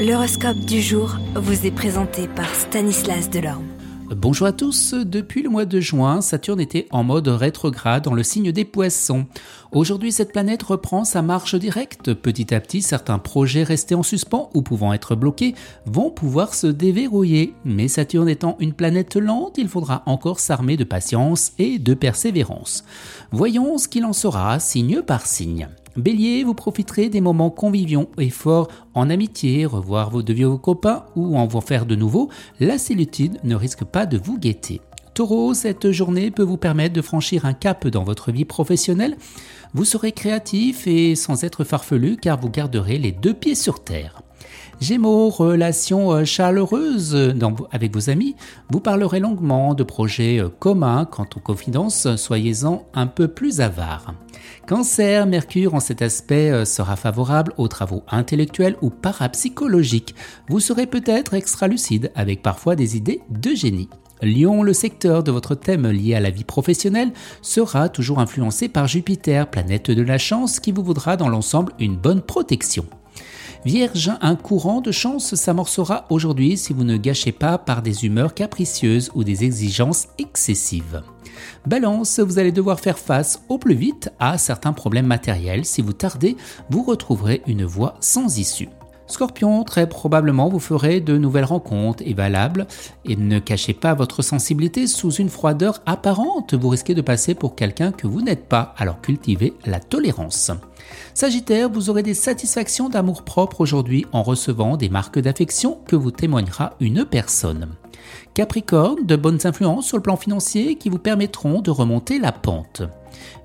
L'horoscope du jour vous est présenté par Stanislas Delorme. Bonjour à tous, depuis le mois de juin, Saturne était en mode rétrograde dans le signe des poissons. Aujourd'hui, cette planète reprend sa marche directe. Petit à petit, certains projets restés en suspens ou pouvant être bloqués vont pouvoir se déverrouiller. Mais Saturne étant une planète lente, il faudra encore s'armer de patience et de persévérance. Voyons ce qu'il en sera signe par signe. Bélier, vous profiterez des moments conviviaux et forts en amitié, revoir vos de vieux copains ou en vous faire de nouveau, la solitude ne risque pas de vous guetter. Taureau, cette journée peut vous permettre de franchir un cap dans votre vie professionnelle. Vous serez créatif et sans être farfelu car vous garderez les deux pieds sur terre. Gémeaux, relation euh, chaleureuse avec vos amis. Vous parlerez longuement de projets euh, communs. Quant aux confidences, soyez-en un peu plus avare. Cancer, Mercure en cet aspect euh, sera favorable aux travaux intellectuels ou parapsychologiques. Vous serez peut-être extra lucide avec parfois des idées de génie. Lion, le secteur de votre thème lié à la vie professionnelle, sera toujours influencé par Jupiter, planète de la chance, qui vous voudra dans l'ensemble une bonne protection. Vierge, un courant de chance s'amorcera aujourd'hui si vous ne gâchez pas par des humeurs capricieuses ou des exigences excessives. Balance, vous allez devoir faire face au plus vite à certains problèmes matériels. Si vous tardez, vous retrouverez une voie sans issue. Scorpion, très probablement vous ferez de nouvelles rencontres et valables et ne cachez pas votre sensibilité sous une froideur apparente. Vous risquez de passer pour quelqu'un que vous n'êtes pas, alors cultivez la tolérance. Sagittaire, vous aurez des satisfactions d'amour propre aujourd'hui en recevant des marques d'affection que vous témoignera une personne. Capricorne, de bonnes influences sur le plan financier qui vous permettront de remonter la pente.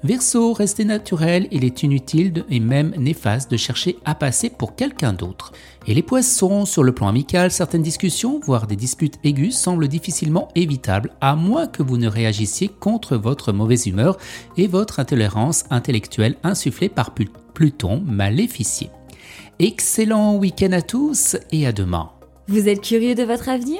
Verseau, restez naturel, il est inutile et même néfaste de chercher à passer pour quelqu'un d'autre. Et les poissons, sur le plan amical, certaines discussions, voire des disputes aiguës, semblent difficilement évitables, à moins que vous ne réagissiez contre votre mauvaise humeur et votre intolérance intellectuelle insufflée par Pluton maléficié. Excellent week-end à tous et à demain. Vous êtes curieux de votre avenir?